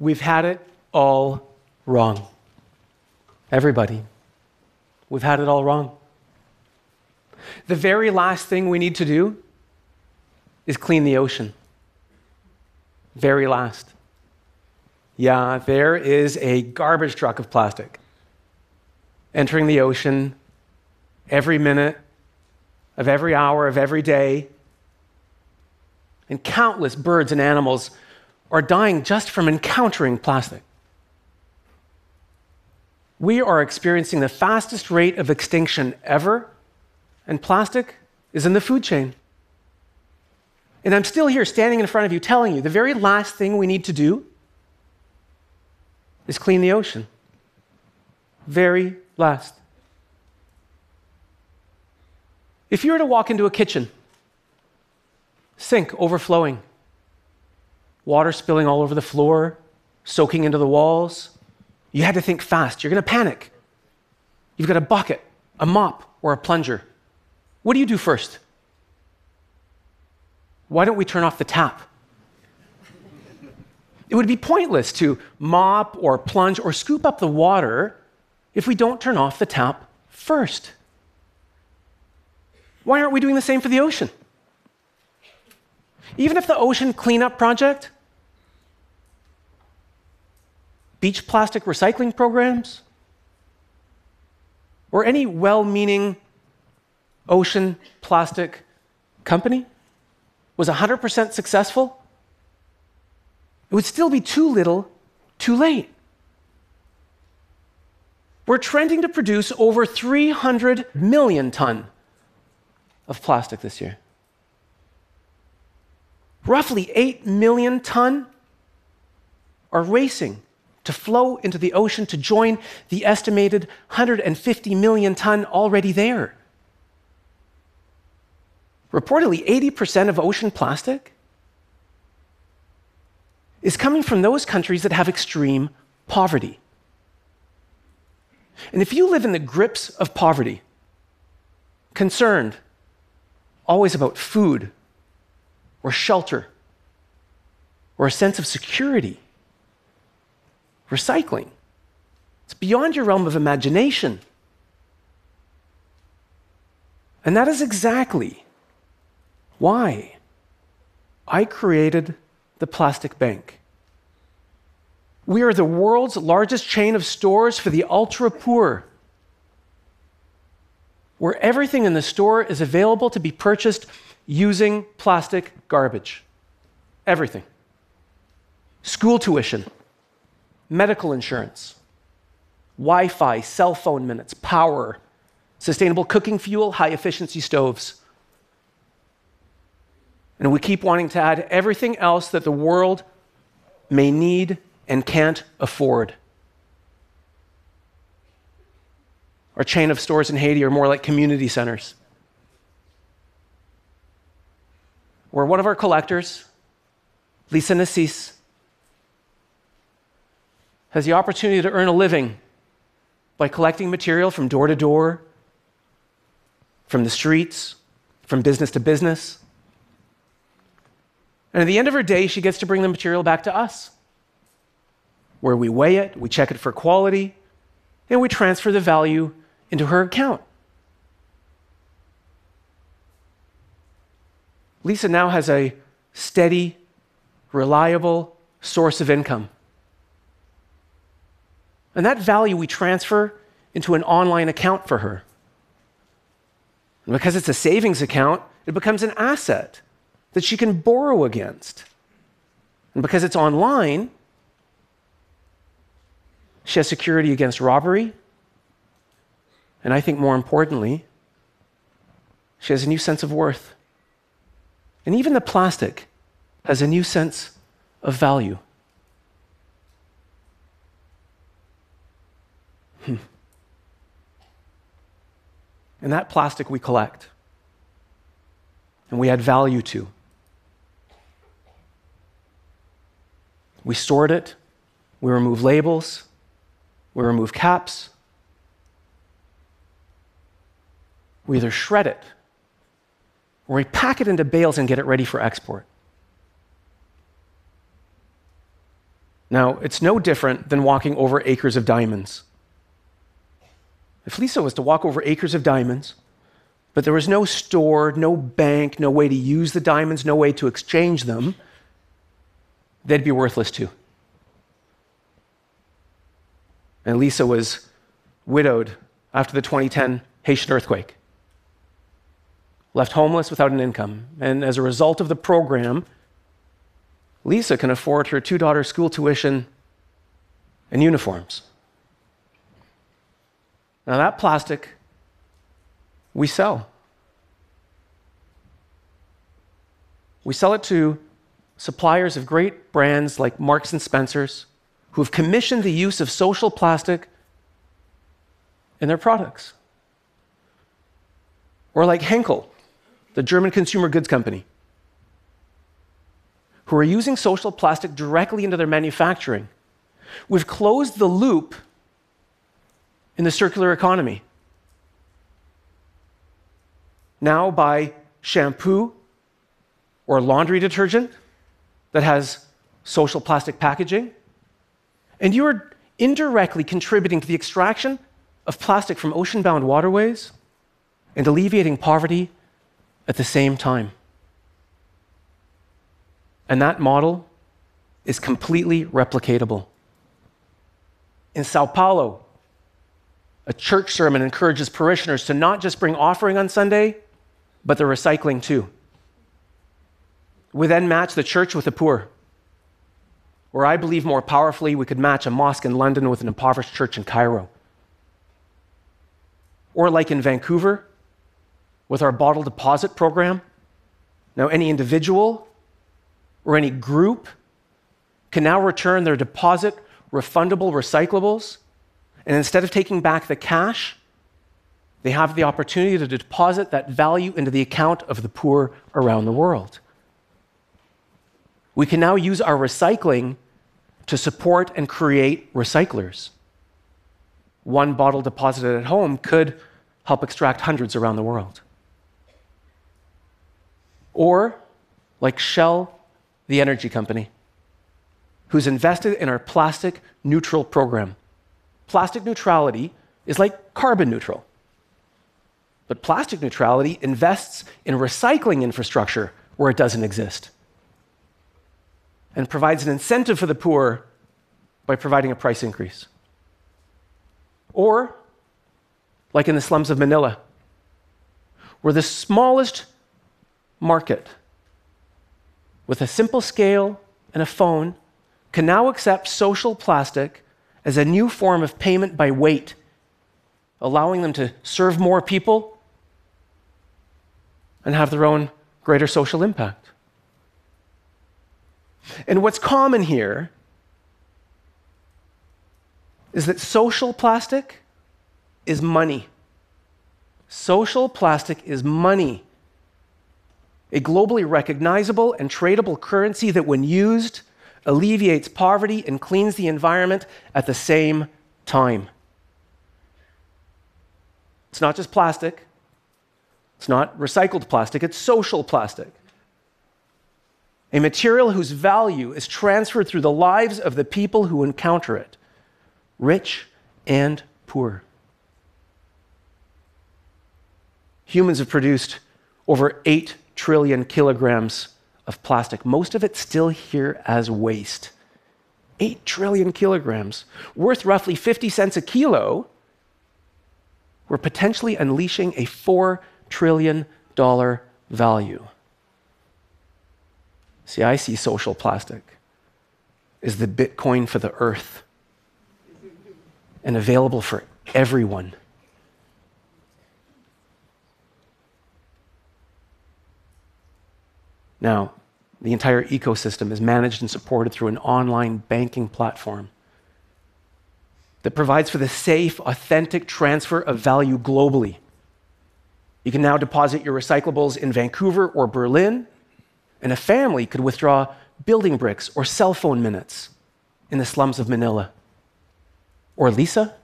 We've had it all wrong. Everybody. We've had it all wrong. The very last thing we need to do is clean the ocean. Very last. Yeah, there is a garbage truck of plastic entering the ocean every minute of every hour of every day. And countless birds and animals are dying just from encountering plastic. We are experiencing the fastest rate of extinction ever, and plastic is in the food chain. And I'm still here standing in front of you telling you the very last thing we need to do is clean the ocean. Very last. If you were to walk into a kitchen, sink overflowing, water spilling all over the floor, soaking into the walls, you had to think fast. You're going to panic. You've got a bucket, a mop, or a plunger. What do you do first? Why don't we turn off the tap? It would be pointless to mop or plunge or scoop up the water if we don't turn off the tap first. Why aren't we doing the same for the ocean? Even if the ocean cleanup project, beach plastic recycling programs, or any well meaning ocean plastic company was 100% successful, it would still be too little, too late. We're trending to produce over 300 million ton of plastic this year. Roughly 8 million ton are racing to flow into the ocean to join the estimated 150 million ton already there. Reportedly, 80% of ocean plastic is coming from those countries that have extreme poverty. And if you live in the grips of poverty, concerned always about food or shelter or a sense of security, recycling, it's beyond your realm of imagination. And that is exactly why I created the Plastic Bank. We are the world's largest chain of stores for the ultra poor, where everything in the store is available to be purchased using plastic garbage. Everything. School tuition, medical insurance, Wi Fi, cell phone minutes, power, sustainable cooking fuel, high efficiency stoves. And we keep wanting to add everything else that the world may need and can't afford. Our chain of stores in Haiti are more like community centers. Where one of our collectors, Lisa Nassis, has the opportunity to earn a living by collecting material from door to door, from the streets, from business to business. And at the end of her day, she gets to bring the material back to us, where we weigh it, we check it for quality, and we transfer the value into her account. Lisa now has a steady, reliable source of income. And that value we transfer into an online account for her. And because it's a savings account, it becomes an asset that she can borrow against. And because it's online, she has security against robbery. And I think more importantly, she has a new sense of worth. And even the plastic has a new sense of value. Hmm. And that plastic we collect and we add value to. We sort it, we remove labels, we remove caps. We either shred it or we pack it into bales and get it ready for export. Now, it's no different than walking over acres of diamonds. If Lisa was to walk over acres of diamonds, but there was no store, no bank, no way to use the diamonds, no way to exchange them, they'd be worthless too. And Lisa was widowed after the 2010 Haitian earthquake, left homeless without an income. And as a result of the program, Lisa can afford her two daughters' school tuition and uniforms. Now, that plastic we sell. We sell it to suppliers of great brands like Marks and Spencer's who have commissioned the use of social plastic in their products. Or like Henkel, the German consumer goods company, who are using social plastic directly into their manufacturing. We've closed the loop in the circular economy. Now, buy shampoo or laundry detergent that has social plastic packaging, and you are indirectly contributing to the extraction of plastic from ocean bound waterways and alleviating poverty at the same time. And that model is completely replicatable. In Sao Paulo, a church sermon encourages parishioners to not just bring offering on Sunday, but the recycling too. We then match the church with the poor. Or I believe more powerfully, we could match a mosque in London with an impoverished church in Cairo. Or like in Vancouver, with our bottle deposit program. Now, any individual or any group can now return their deposit refundable recyclables. And instead of taking back the cash, they have the opportunity to deposit that value into the account of the poor around the world. We can now use our recycling to support and create recyclers. One bottle deposited at home could help extract hundreds around the world. Or, like Shell, the energy company, who's invested in our plastic neutral program. Plastic neutrality is like carbon neutral. But plastic neutrality invests in recycling infrastructure where it doesn't exist and provides an incentive for the poor by providing a price increase. Or, like in the slums of Manila, where the smallest market with a simple scale and a phone can now accept social plastic as a new form of payment by weight, allowing them to serve more people and have their own greater social impact. And what's common here is that social plastic is money. Social plastic is money. A globally recognizable and tradable currency that, when used, alleviates poverty and cleans the environment at the same time. It's not just plastic, it's not recycled plastic, it's social plastic a material whose value is transferred through the lives of the people who encounter it, rich and poor. Humans have produced over 8 trillion kilograms of plastic, most of it still here as waste. 8 trillion kilograms, worth roughly 50 cents a kilo. We're potentially unleashing a $4 trillion value. See, I see social plastic is the Bitcoin for the earth and available for everyone. Now, the entire ecosystem is managed and supported through an online banking platform that provides for the safe, authentic transfer of value globally. You can now deposit your recyclables in Vancouver or Berlin and a family could withdraw building bricks or cell phone minutes in the slums of Manila. Or Lisa?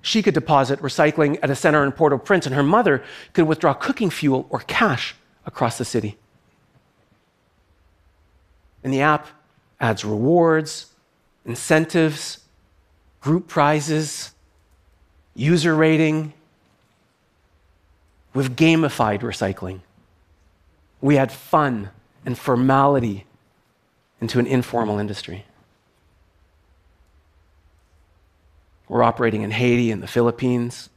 She could deposit recycling at a center in Port au Prince, and her mother could withdraw cooking fuel or cash across the city. And the app adds rewards, incentives, group prizes, user rating. We've gamified recycling. We add fun and formality into an informal industry. We're operating in Haiti and the Philippines.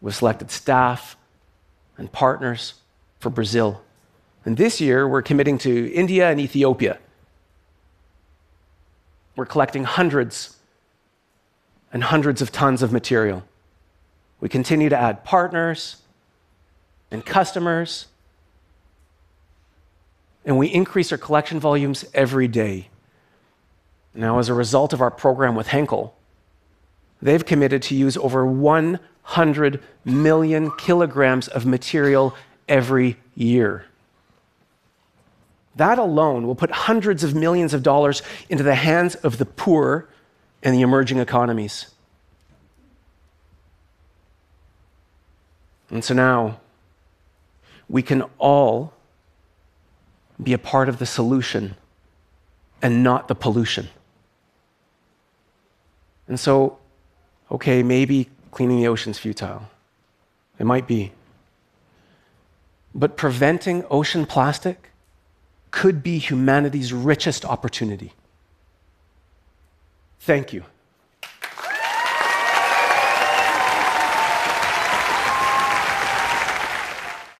We've selected staff and partners for Brazil. And this year, we're committing to India and Ethiopia. We're collecting hundreds and hundreds of tons of material. We continue to add partners and customers, and we increase our collection volumes every day. Now, as a result of our program with Henkel, they've committed to use over 100 million kilograms of material every year. That alone will put hundreds of millions of dollars into the hands of the poor and the emerging economies. And so now we can all be a part of the solution and not the pollution. And so, okay, maybe cleaning the ocean's futile. It might be. But preventing ocean plastic could be humanity's richest opportunity. Thank you.